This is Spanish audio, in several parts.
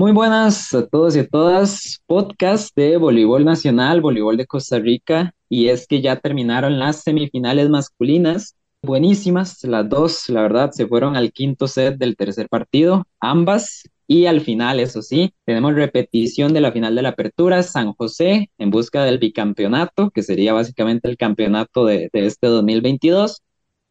Muy buenas a todos y a todas. Podcast de voleibol nacional, voleibol de Costa Rica. Y es que ya terminaron las semifinales masculinas. Buenísimas, las dos, la verdad, se fueron al quinto set del tercer partido, ambas. Y al final, eso sí, tenemos repetición de la final de la apertura, San José en busca del bicampeonato, que sería básicamente el campeonato de, de este 2022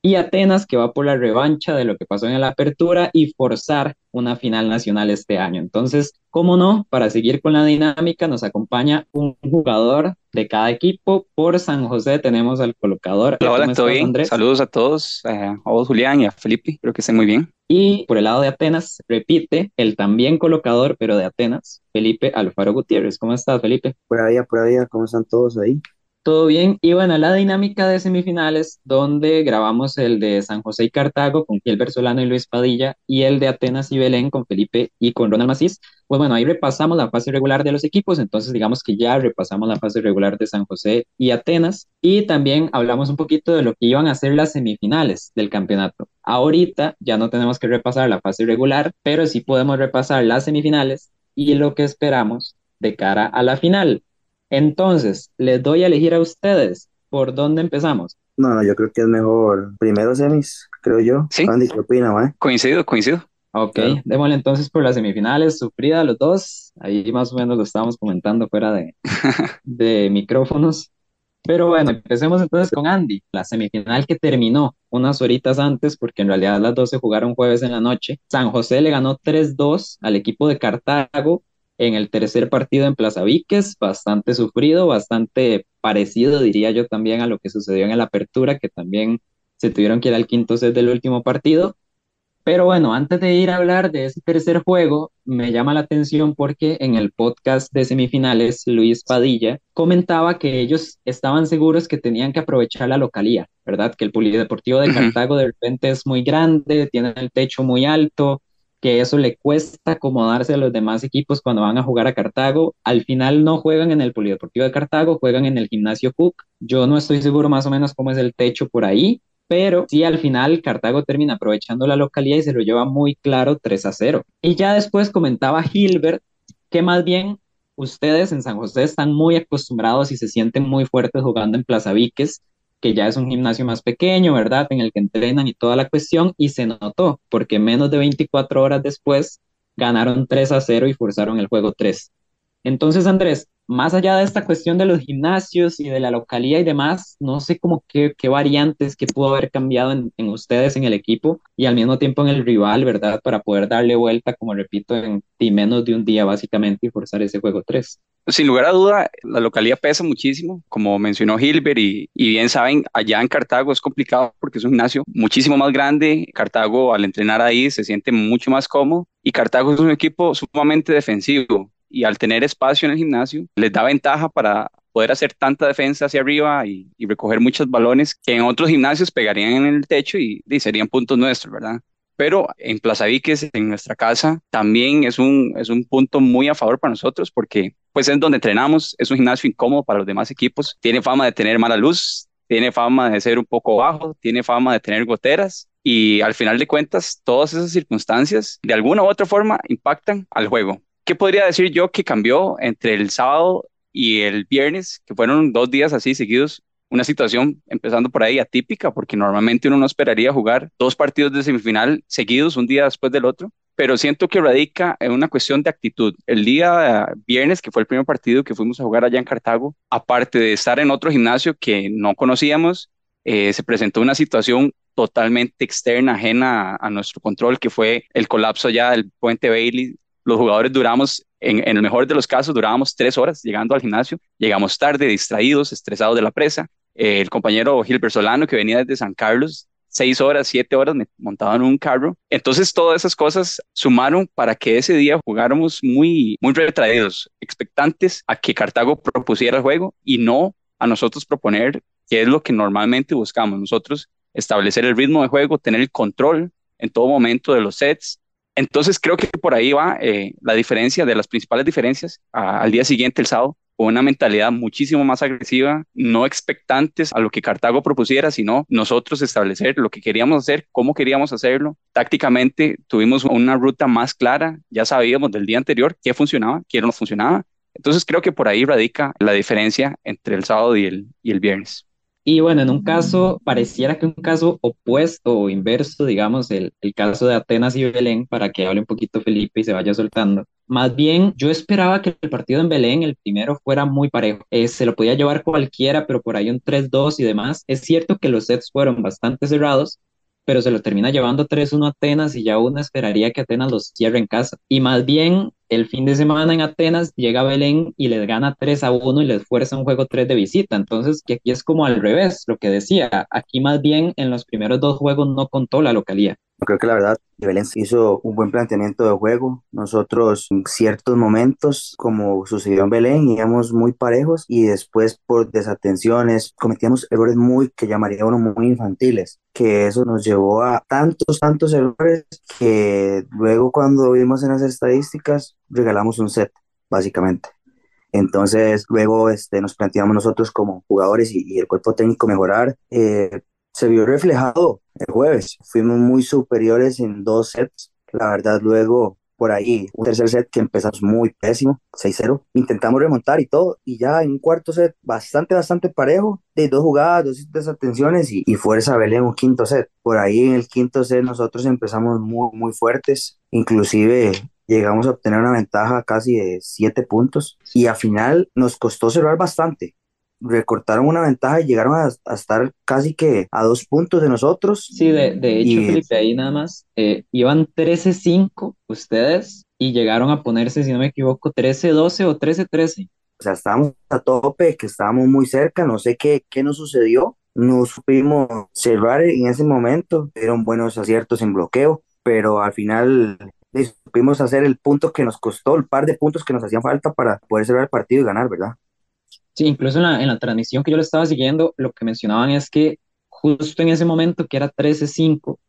y Atenas, que va por la revancha de lo que pasó en la apertura y forzar una final nacional este año. Entonces, cómo no, para seguir con la dinámica, nos acompaña un jugador de cada equipo. Por San José tenemos al colocador. Hola, hola ¿todo bien? Saludos a todos, eh, a vos, Julián, y a Felipe, creo que estén muy bien. Y por el lado de Atenas, repite el también colocador, pero de Atenas, Felipe Alfaro Gutiérrez. ¿Cómo estás, Felipe? Por ahí, por ahí, ¿cómo están todos ahí? Todo bien. Y bueno, la dinámica de semifinales, donde grabamos el de San José y Cartago con Gilbert Solano y Luis Padilla, y el de Atenas y Belén con Felipe y con Ronald Macís. Pues bueno, ahí repasamos la fase regular de los equipos, entonces digamos que ya repasamos la fase regular de San José y Atenas, y también hablamos un poquito de lo que iban a ser las semifinales del campeonato. Ahorita ya no tenemos que repasar la fase regular, pero sí podemos repasar las semifinales y lo que esperamos de cara a la final. Entonces, les doy a elegir a ustedes. ¿Por dónde empezamos? No, no, yo creo que es mejor primero semis, creo yo. Sí. Andy, ¿qué opina, mae? Coincido, coincido. Ok, démosle entonces por las semifinales, sufrida los dos. Ahí más o menos lo estábamos comentando fuera de, de micrófonos. Pero bueno, empecemos entonces con Andy, la semifinal que terminó unas horitas antes, porque en realidad las dos se jugaron jueves en la noche. San José le ganó 3-2 al equipo de Cartago en el tercer partido en Plaza Víquez, bastante sufrido, bastante parecido, diría yo, también a lo que sucedió en la apertura, que también se tuvieron que ir al quinto set del último partido. Pero bueno, antes de ir a hablar de ese tercer juego, me llama la atención porque en el podcast de semifinales, Luis Padilla comentaba que ellos estaban seguros que tenían que aprovechar la localía, ¿verdad? Que el Polideportivo de Cartago de repente es muy grande, tiene el techo muy alto, que eso le cuesta acomodarse a los demás equipos cuando van a jugar a Cartago. Al final no juegan en el Polideportivo de Cartago, juegan en el Gimnasio Cook. Yo no estoy seguro más o menos cómo es el techo por ahí, pero sí al final Cartago termina aprovechando la localidad y se lo lleva muy claro 3 a 0. Y ya después comentaba Gilbert que más bien ustedes en San José están muy acostumbrados y se sienten muy fuertes jugando en Plaza Víquez que ya es un gimnasio más pequeño, ¿verdad? En el que entrenan y toda la cuestión, y se notó, porque menos de 24 horas después ganaron 3 a 0 y forzaron el juego 3. Entonces, Andrés, más allá de esta cuestión de los gimnasios y de la localidad y demás, no sé cómo qué, qué variantes que pudo haber cambiado en, en, ustedes en el equipo y al mismo tiempo en el rival, ¿verdad? Para poder darle vuelta, como repito, en, menos de un día básicamente y forzar ese juego 3. Sin lugar a duda, la localidad pesa muchísimo, como mencionó Gilbert, y, y, bien saben, allá en Cartago es complicado porque es un gimnasio muchísimo más grande. Cartago, al entrenar ahí, se siente mucho más cómodo, y Cartago es un equipo sumamente defensivo y al tener espacio en el gimnasio les da ventaja para poder hacer tanta defensa hacia arriba y, recoger muchos balones que en otros gimnasios pegarían en el techo y, serían puntos nuestros, ¿verdad? Pero en Plaza Víquez, en nuestra casa, también es un, es un punto muy a favor para nosotros porque pues es donde entrenamos, es un gimnasio incómodo para los demás equipos, tiene fama de tener mala luz, tiene fama de ser un poco bajo, tiene fama de tener goteras y al final de cuentas todas esas circunstancias de alguna u otra forma impactan al juego. ¿Qué podría decir yo que cambió entre el sábado y el viernes, que fueron dos días así seguidos? Una situación empezando por ahí atípica, porque normalmente uno no esperaría jugar dos partidos de semifinal seguidos, un día después del otro, pero siento que radica en una cuestión de actitud. El día viernes, que fue el primer partido que fuimos a jugar allá en Cartago, aparte de estar en otro gimnasio que no conocíamos, eh, se presentó una situación totalmente externa, ajena a, a, nuestro control, que fue el colapso ya del puente Bailey los jugadores duramos, en, el mejor de los casos, durábamos tres horas llegando al gimnasio, llegamos tarde, distraídos, estresados de la presa. Eh, el compañero Gilbert Solano, que venía desde San Carlos, seis horas, siete horas montado en un carro. Entonces, todas esas cosas sumaron para que ese día jugáramos muy, muy retraídos, expectantes a que Cartago propusiera el juego y no a nosotros proponer qué es lo que normalmente buscamos. Nosotros establecer el ritmo de juego, tener el control en todo momento de los sets, entonces creo que por ahí va eh, la diferencia de las principales diferencias al día siguiente, el sábado, con una mentalidad muchísimo más agresiva, no expectantes a lo que Cartago propusiera, sino nosotros establecer lo que queríamos hacer, cómo queríamos hacerlo. Tácticamente tuvimos una ruta más clara, ya sabíamos del día anterior qué funcionaba, qué no funcionaba. Entonces creo que por ahí radica la diferencia entre el sábado y el, y el viernes. Y bueno, en un caso, pareciera que un caso opuesto o inverso, digamos, el, el caso de Atenas y Belén, para que hable un poquito Felipe y se vaya soltando. Más bien, yo esperaba que el partido en Belén, el primero, fuera muy parejo. Eh, se lo podía llevar cualquiera, pero por ahí un 3-2 y demás. Es cierto que los sets fueron bastante cerrados, pero se lo termina llevando 3-1 a Atenas y ya uno esperaría que Atenas los cierre en casa. Y más bien, el fin de semana en Atenas llega Belén y les gana 3 a 1 y les fuerza un juego 3 de visita. Entonces, que aquí es como al revés, lo que decía. Aquí más bien en los primeros dos juegos no contó la localía. Creo que la verdad, Belén hizo un buen planteamiento de juego. Nosotros en ciertos momentos, como sucedió en Belén, íbamos muy parejos y después por desatenciones cometíamos errores muy, que llamaría uno muy infantiles, que eso nos llevó a tantos, tantos errores que luego cuando vimos en las estadísticas regalamos un set, básicamente. Entonces, luego este, nos planteamos nosotros como jugadores y, y el cuerpo técnico mejorar. Eh, se vio reflejado el jueves. Fuimos muy superiores en dos sets. La verdad, luego por ahí, un tercer set que empezamos muy pésimo, 6-0. Intentamos remontar y todo, y ya en un cuarto set bastante, bastante parejo, de dos jugadas, dos desatenciones y, y fuerza en un quinto set. Por ahí en el quinto set nosotros empezamos muy, muy fuertes, inclusive llegamos a obtener una ventaja casi de siete puntos y al final nos costó cerrar bastante recortaron una ventaja y llegaron a, estar casi que a dos puntos de nosotros. Sí, de, de hecho, Felipe, ahí nada más, eh, iban 13-5 ustedes y llegaron a ponerse, si no me equivoco, 13-12 o 13-13. O sea, estábamos a tope, que estábamos muy cerca, no sé qué, qué nos sucedió, no supimos cerrar en ese momento, eran buenos aciertos en bloqueo, pero al final supimos hacer el punto que nos costó, el par de puntos que nos hacían falta para poder cerrar el partido y ganar, ¿verdad? Sí, incluso en la, en la transmisión que yo lo estaba siguiendo, lo que mencionaban es que justo en ese momento, que era 13-5,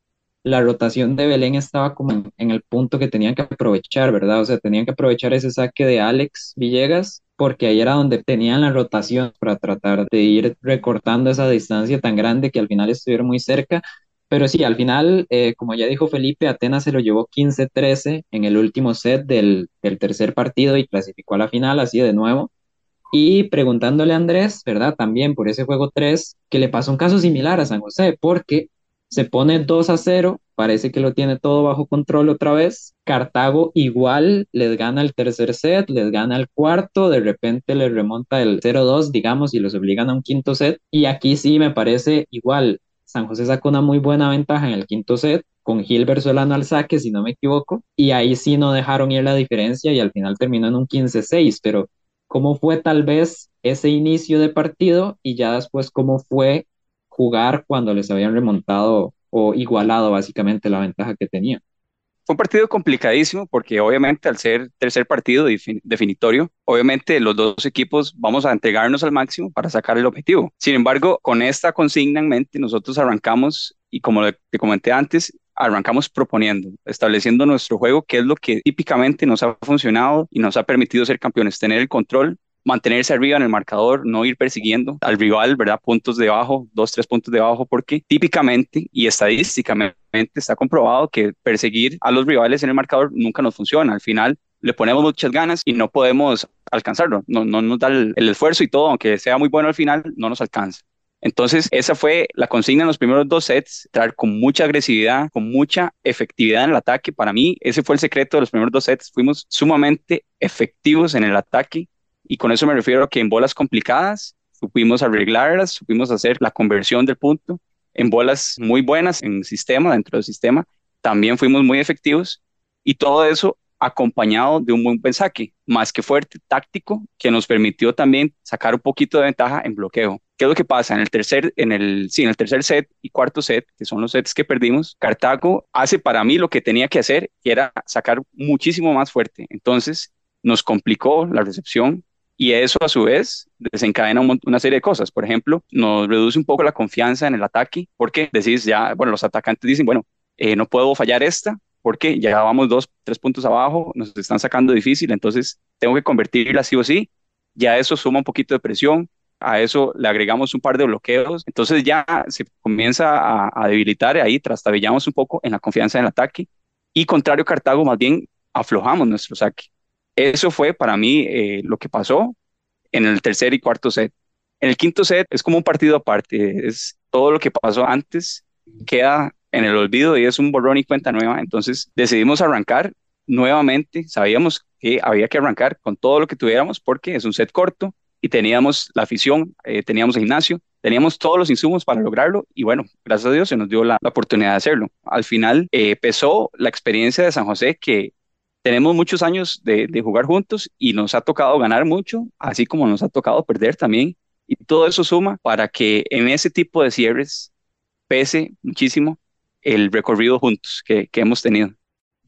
la rotación de Belén estaba como en, el punto que tenían que aprovechar, ¿verdad? O sea, tenían que aprovechar ese saque de Alex Villegas, porque ahí era donde tenían la rotación para tratar de ir recortando esa distancia tan grande que al final estuvieron muy cerca. Pero sí, al final, eh, como ya dijo Felipe, Atenas se lo llevó 15-13 en el último set del, del tercer partido y clasificó a la final, así de nuevo. Y preguntándole a Andrés, ¿verdad? También por ese juego 3, que le pasó un caso similar a San José, porque se pone 2 a 0, parece que lo tiene todo bajo control otra vez. Cartago igual les gana el tercer set, les gana el cuarto, de repente les remonta el 0-2, digamos, y los obligan a un quinto set. Y aquí sí me parece igual. San José sacó una muy buena ventaja en el quinto set, con Gilbert Solano al saque, si no me equivoco, y ahí sí no dejaron ir la diferencia y al final terminó en un 15-6, pero cómo fue tal vez ese inicio de partido y ya después cómo fue jugar cuando les habían remontado o igualado básicamente la ventaja que tenían. Fue un partido complicadísimo porque obviamente al ser tercer partido definitorio, obviamente los dos equipos vamos a entregarnos al máximo para sacar el objetivo. Sin embargo, con esta consigna en mente, nosotros arrancamos y como te comenté antes, arrancamos proponiendo, estableciendo nuestro juego, que es lo que típicamente nos ha funcionado y nos ha permitido ser campeones, tener el control, mantenerse arriba en el marcador, no ir persiguiendo al rival, ¿verdad? Puntos debajo, dos, tres puntos debajo, porque típicamente y estadísticamente está comprobado que perseguir a los rivales en el marcador nunca nos funciona. Al final le ponemos muchas ganas y no podemos alcanzarlo, no, no nos da el, el esfuerzo y todo, aunque sea muy bueno al final, no nos alcanza. Entonces, esa fue la consigna en los primeros dos sets, traer con mucha agresividad, con mucha efectividad en el ataque. Para mí, ese fue el secreto de los primeros dos sets. Fuimos sumamente efectivos en el ataque y con eso me refiero a que en bolas complicadas supimos arreglarlas, supimos hacer la conversión del punto. En bolas muy buenas, en sistema, dentro del sistema, también fuimos muy efectivos y todo eso acompañado de un buen buen saque, más que fuerte, táctico, que nos permitió también sacar un poquito de ventaja en bloqueo. ¿Qué es lo que pasa? En el tercer, en el, sí, en el tercer set y cuarto set, que son los sets que perdimos, Cartago hace para mí lo que tenía que hacer, que era sacar muchísimo más fuerte. Entonces nos complicó la recepción y eso a su vez desencadena una serie de cosas. Por ejemplo, nos reduce un poco la confianza en el ataque, porque decís ya, bueno, los atacantes dicen, bueno, eh, no puedo fallar esta, porque ya vamos dos, tres puntos abajo, nos están sacando difícil, entonces tengo que convertirla sí o sí ya eso suma un poquito de presión, a eso le agregamos un par de bloqueos, entonces ya se comienza a, debilitar ahí, trastabillamos un poco en la confianza en el ataque y contrario Cartago más bien aflojamos nuestro saque. Eso fue para mí eh, lo que pasó en el tercer y cuarto set. En el quinto set es como un partido aparte, es todo lo que pasó antes queda en el olvido y es un borrón y cuenta nueva. Entonces decidimos arrancar nuevamente, sabíamos que había que arrancar con todo lo que tuviéramos porque es un set corto, y teníamos la afición, eh, teníamos el gimnasio, teníamos todos los insumos para lograrlo y bueno, gracias a Dios se nos dio la, oportunidad de hacerlo. Al final eh, pesó la experiencia de San José que tenemos muchos años de, de, jugar juntos y nos ha tocado ganar mucho, así como nos ha tocado perder también. Y todo eso suma para que en ese tipo de cierres pese muchísimo el recorrido juntos que, que hemos tenido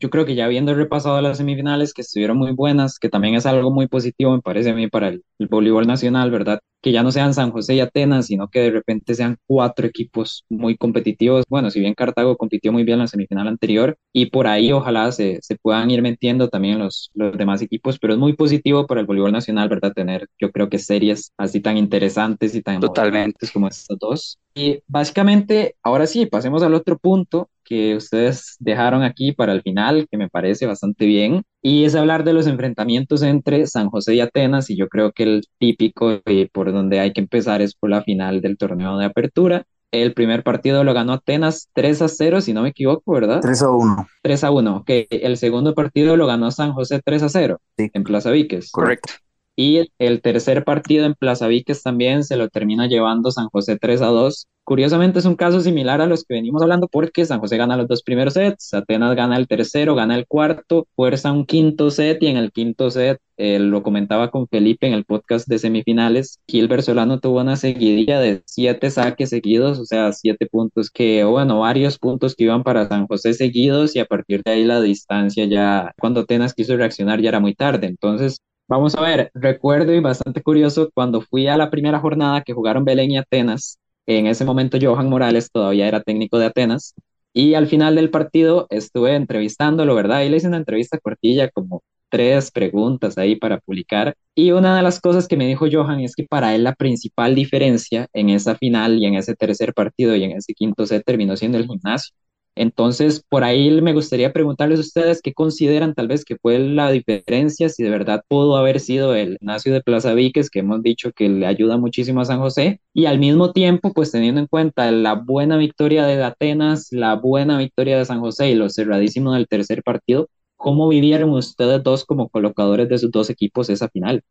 yo creo que ya habiendo repasado las semifinales que estuvieron muy buenas, que también es algo muy positivo, me parece a mí, para el, voleibol nacional, ¿verdad? Que ya no sean San José y Atenas, sino que de repente sean cuatro equipos muy competitivos. Bueno, si bien Cartago compitió muy bien en la semifinal anterior, y por ahí ojalá se, se puedan ir metiendo también los, los demás equipos, pero es muy positivo para el voleibol nacional, ¿verdad? Tener, yo creo que series así tan interesantes y tan Totalmente. como estas dos. Y básicamente, ahora sí, pasemos al otro punto que ustedes dejaron aquí para el final, que me parece bastante bien, y es hablar de los enfrentamientos entre San José y Atenas, y yo creo que el típico y por donde hay que empezar es por la final del torneo de apertura. El primer partido lo ganó Atenas 3 a 0, si no me equivoco, ¿verdad? 3 a 1. 3 a 1, ok. El segundo partido lo ganó San José 3 a 0 en Plaza Víquez. Correcto. Y el tercer partido en Plaza Víquez también se lo termina llevando San José 3 a 2. Curiosamente es un caso similar a los que venimos hablando porque San José gana los dos primeros sets, Atenas gana el tercero, gana el cuarto, fuerza un quinto set y en el quinto set, eh, lo comentaba con Felipe en el podcast de semifinales, Gilbert Solano tuvo una seguidilla de siete saques seguidos, o sea, siete puntos que, bueno, varios puntos que iban para San José seguidos y a partir de ahí la distancia ya, cuando Atenas quiso reaccionar ya era muy tarde. Entonces, Vamos a ver, recuerdo y bastante curioso cuando fui a la primera jornada que jugaron Belén y Atenas. En ese momento Johan Morales todavía era técnico de Atenas y al final del partido estuve entrevistándolo, ¿verdad? Y le hice una entrevista cortilla, como tres preguntas ahí para publicar. Y una de las cosas que me dijo Johan es que para él la principal diferencia en esa final y en ese tercer partido y en ese quinto set terminó siendo el gimnasio. Entonces, por ahí me gustaría preguntarles a ustedes qué consideran tal vez que fue la diferencia, si de verdad pudo haber sido el Ignacio de Plaza Víquez, que hemos dicho que le ayuda muchísimo a San José, y al mismo tiempo, pues teniendo en cuenta la buena victoria de Atenas, la buena victoria de San José y lo cerradísimo del tercer partido, ¿cómo vivieron ustedes dos como colocadores de sus dos equipos esa final?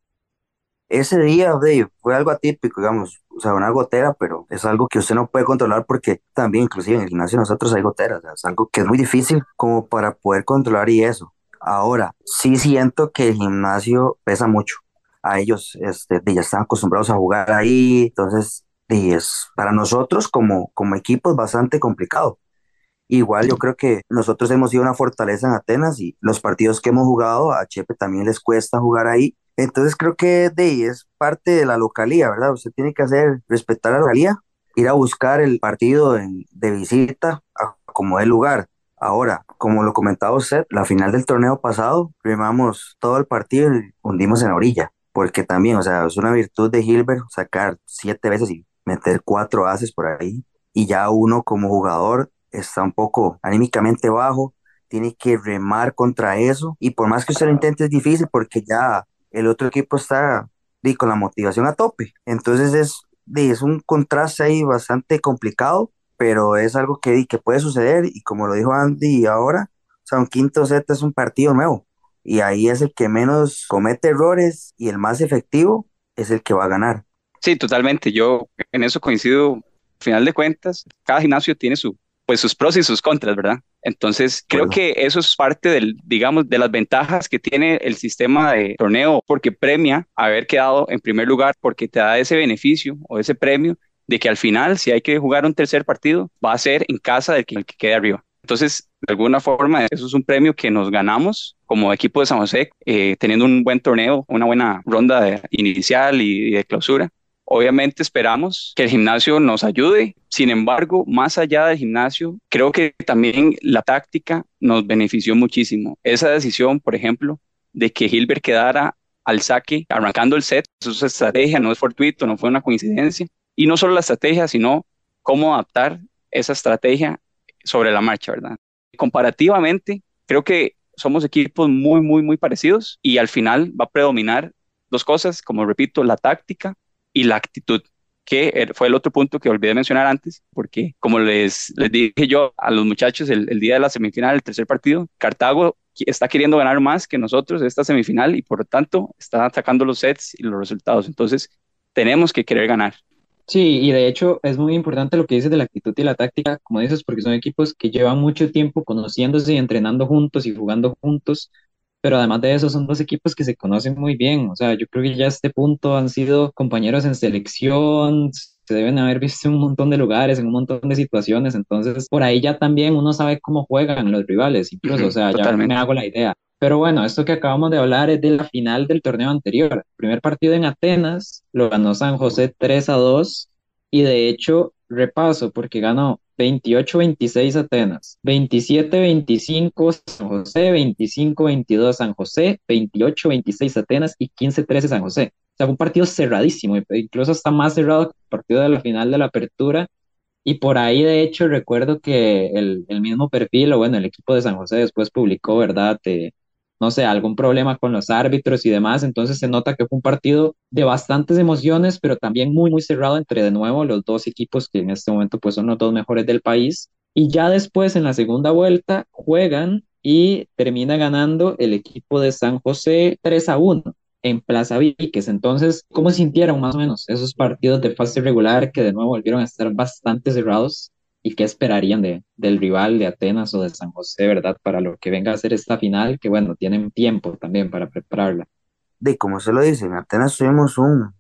Ese día, fue algo atípico, digamos, o sea, una gotera, pero es algo que usted no puede controlar porque también, inclusive en el gimnasio nosotros hay goteras, es algo que es muy difícil como para poder controlar y eso. Ahora, sí siento que el gimnasio pesa mucho. A ellos este, ya están acostumbrados a jugar ahí, entonces es para nosotros como, como equipo es bastante complicado. Igual yo creo que nosotros hemos sido una fortaleza en Atenas y los partidos que hemos jugado, a Chepe también les cuesta jugar ahí entonces creo que de es parte de la localía, ¿verdad? Usted tiene que hacer, respetar la localía, ir a buscar el partido de visita como el lugar. Ahora, como lo comentaba usted, la final del torneo pasado, remamos todo el partido y hundimos en la orilla, porque también, o sea, es una virtud de Hilbert sacar siete veces y meter cuatro haces por ahí, y ya uno como jugador está un poco anímicamente bajo, tiene que remar contra eso, y por más que usted lo intente es difícil porque ya el otro equipo está con la motivación a tope. Entonces es, es un contraste ahí bastante complicado, pero es algo que, que puede suceder y como lo dijo Andy ahora, o sea, un quinto set es un partido nuevo y ahí es el que menos comete errores y el más efectivo es el que va a ganar. Sí, totalmente. Yo en eso coincido. Al final de cuentas, cada gimnasio tiene su, pues sus pros y sus contras, ¿verdad? Entonces, creo que eso es parte del, digamos, de las ventajas que tiene el sistema de torneo, porque premia haber quedado en primer lugar, porque te da ese beneficio o ese premio de que al final, si hay que jugar un tercer partido, va a ser en casa del que, el que quede arriba. Entonces, de alguna forma, eso es un premio que nos ganamos como equipo de San José, eh, teniendo un buen torneo, una buena ronda de inicial y de clausura. Obviamente esperamos que el gimnasio nos ayude. Sin embargo, más allá del gimnasio, creo que también la táctica nos benefició muchísimo. Esa decisión, por ejemplo, de que Hilbert quedara al saque, arrancando el set. Eso es estrategia, no es fortuito, no fue una coincidencia. Y no solo la estrategia, sino cómo adaptar esa estrategia sobre la marcha, ¿verdad? Comparativamente, creo que somos equipos muy, muy, muy parecidos y al final va a predominar dos cosas, como repito, la táctica y la actitud que er, fue el otro punto que olvidé mencionar antes, porque como les, les dije yo a los muchachos el, el, día de la semifinal, el tercer partido, Cartago está queriendo ganar más que nosotros esta semifinal y por lo tanto está atacando los sets y los resultados. Entonces, tenemos que querer ganar. Sí, y de hecho es muy importante lo que dices de la actitud y la táctica, como dices, porque son equipos que llevan mucho tiempo conociéndose y entrenando juntos y jugando juntos, pero además de eso son dos equipos que se conocen muy bien, o sea, yo creo que ya a este punto han sido compañeros en selección, se deben haber visto en un montón de lugares, en un montón de situaciones, entonces por ahí ya también uno sabe cómo juegan los rivales, incluso, o sea, ya me hago la idea. Pero bueno, esto que acabamos de hablar es de la final del torneo anterior. El primer partido en Atenas lo ganó San José 3 a 2 y de hecho, repaso, porque ganó 28-26 Atenas, 27-25 San José, 25-22 San José, 28-26 Atenas y 15-13 San José. O sea, un partido cerradísimo, incluso está más cerrado que el partido de la final de la apertura. Y por ahí, de hecho, recuerdo que el, el mismo perfil, o bueno, el equipo de San José después publicó, ¿verdad? Eh, no sé, algún problema con los árbitros y demás, entonces se nota que fue un partido de bastantes emociones, pero también muy, muy cerrado entre de nuevo los dos equipos que en este momento pues son los dos mejores del país. Y ya después en la segunda vuelta juegan y termina ganando el equipo de San José 3 a 1 en Plaza Víquez. Entonces, ¿cómo sintieron más o menos esos partidos de fase regular que de nuevo volvieron a estar bastante cerrados? Y qué esperarían de, del rival de Atenas o de San José, ¿verdad? Para lo que venga a ser esta final, que bueno, tienen tiempo también para prepararla. De como se lo dice, en Atenas tuvimos un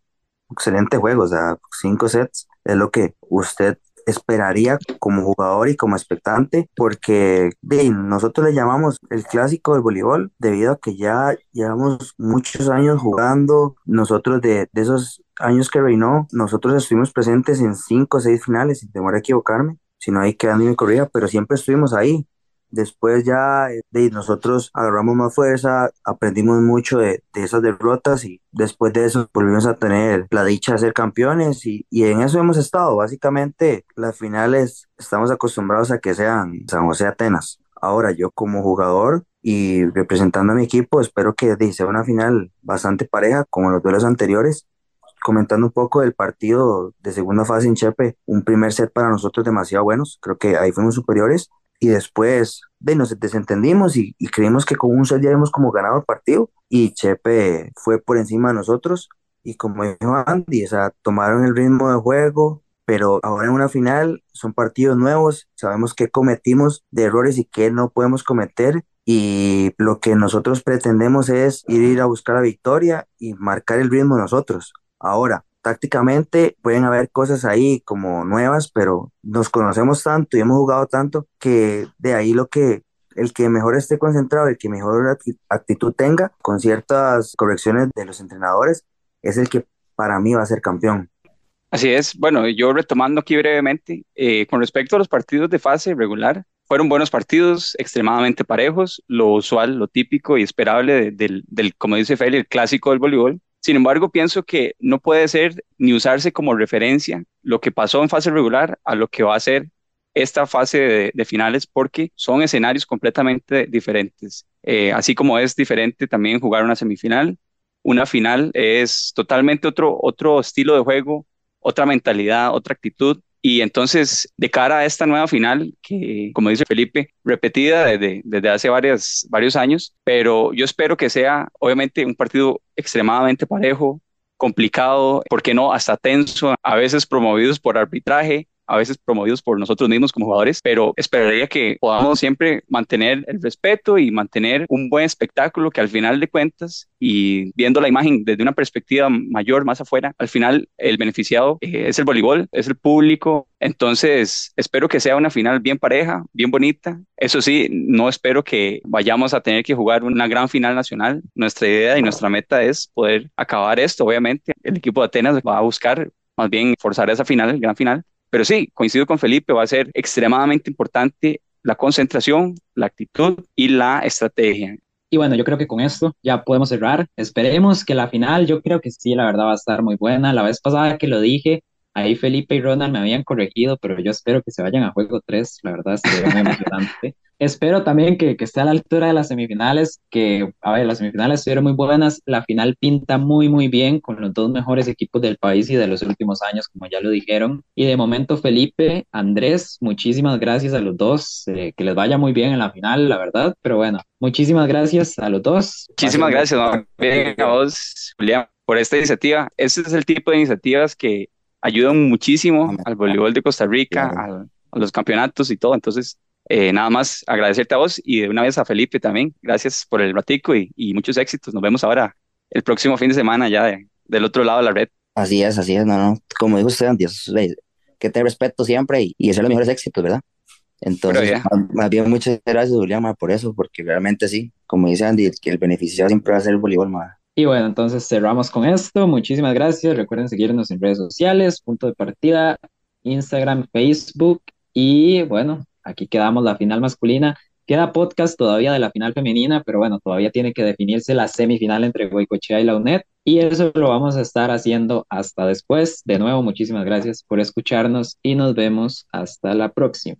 excelente juego, o sea, cinco sets, es lo que usted esperaría como jugador y como expectante, porque de, nosotros le llamamos el clásico del voleibol, debido a que ya llevamos muchos años jugando, nosotros de, de esos años que reinó, nosotros estuvimos presentes en cinco o seis finales, sin temor a equivocarme, si no hay quedando mi corrida, pero siempre estuvimos ahí. Después ya de, nosotros agarramos más fuerza, aprendimos mucho de, de, esas derrotas y después de eso volvimos a tener la dicha de ser campeones y, y, en eso hemos estado. Básicamente las finales estamos acostumbrados a que sean San José Atenas. Ahora yo como jugador y representando a mi equipo espero que sea una final bastante pareja como los duelos anteriores comentando un poco del partido de segunda fase en Chepe, un primer set para nosotros demasiado buenos, creo que ahí fuimos superiores y después de, nos desentendimos y, creímos que con un set ya habíamos como ganado el partido y Chepe fue por encima de nosotros y como dijo Andy, o sea, tomaron el ritmo de juego, pero ahora en una final son partidos nuevos, sabemos qué cometimos de errores y qué no podemos cometer y lo que nosotros pretendemos es ir a buscar la victoria y marcar el ritmo nosotros. Ahora, tácticamente pueden haber cosas ahí como nuevas, pero nos conocemos tanto y hemos jugado tanto que de ahí lo que el que mejor esté concentrado, el que mejor actitud tenga, con ciertas correcciones de los entrenadores, es el que para mí va a ser campeón. Así es. Bueno, yo retomando aquí brevemente, eh, con respecto a los partidos de fase regular, fueron buenos partidos, extremadamente parejos, lo usual, lo típico y esperable del, del, como dice Feli, el clásico del voleibol. Sin embargo, pienso que no puede ser ni usarse como referencia lo que pasó en fase regular a lo que va a ser esta fase de, finales porque son escenarios completamente diferentes. Eh, así como es diferente también jugar una semifinal, una final es totalmente otro, otro estilo de juego, otra mentalidad, otra actitud y entonces, de cara a esta nueva final, que como dice Felipe, repetida desde, desde hace varias, varios años, pero yo espero que sea obviamente un partido extremadamente parejo, complicado, ¿por qué no? Hasta tenso, a veces promovidos por arbitraje, a veces promovidos por nosotros mismos como jugadores, pero esperaría que podamos siempre mantener el respeto y mantener un buen espectáculo que al final de cuentas y viendo la imagen desde una perspectiva mayor, más afuera, al final el beneficiado eh, es el voleibol, es el público. Entonces, espero que sea una final bien pareja, bien bonita. Eso sí, no espero que vayamos a tener que jugar una gran final nacional. Nuestra idea y nuestra meta es poder acabar esto. Obviamente, el equipo de Atenas va a buscar más bien forzar esa final, gran final, pero sí, coincido con Felipe, va a ser extremadamente importante la concentración, la actitud y la estrategia. Y bueno, yo creo que con esto ya podemos cerrar. Esperemos que la final, yo creo que sí, la verdad va a estar muy buena. La vez pasada que lo dije, ahí Felipe y Ronald me habían corregido, pero yo espero que se vayan a juego 3, la verdad sería muy emocionante. Espero también que, que, esté a la altura de las semifinales, que, a ver, las semifinales estuvieron muy buenas, la final pinta muy, muy bien con los dos mejores equipos del país y de los últimos años, como ya lo dijeron. Y de momento, Felipe, Andrés, muchísimas gracias a los dos, eh, que les vaya muy bien en la final, la verdad, pero bueno, muchísimas gracias a los dos. Muchísimas gracias, bien a vos, Julián, por esta iniciativa. Este es el tipo de iniciativas que ayudan muchísimo al voleibol de Costa Rica, a, a los campeonatos y todo, entonces eh, nada más agradecerte a vos y de una vez a Felipe también. Gracias por el ratico y, y muchos éxitos. Nos vemos ahora el próximo fin de semana ya del otro lado de la red. Así es, así es, no, no. Como dijo usted, Dios, que te respeto siempre y, y hacer los mejores éxitos, ¿verdad? Entonces, más, bien muchas gracias, Julián, por eso, porque realmente sí, como dice Andy, que el beneficiado siempre va a ser el voleibol, más. Y bueno, entonces cerramos con esto. Muchísimas gracias. Recuerden seguirnos en redes sociales, punto de partida, Instagram, Facebook. Y bueno, aquí quedamos la final masculina. Queda podcast todavía de la final femenina, pero bueno, todavía tiene que definirse la semifinal entre Goicochea y la UNED. Y eso lo vamos a estar haciendo hasta después. De nuevo, muchísimas gracias por escucharnos y nos vemos hasta la próxima.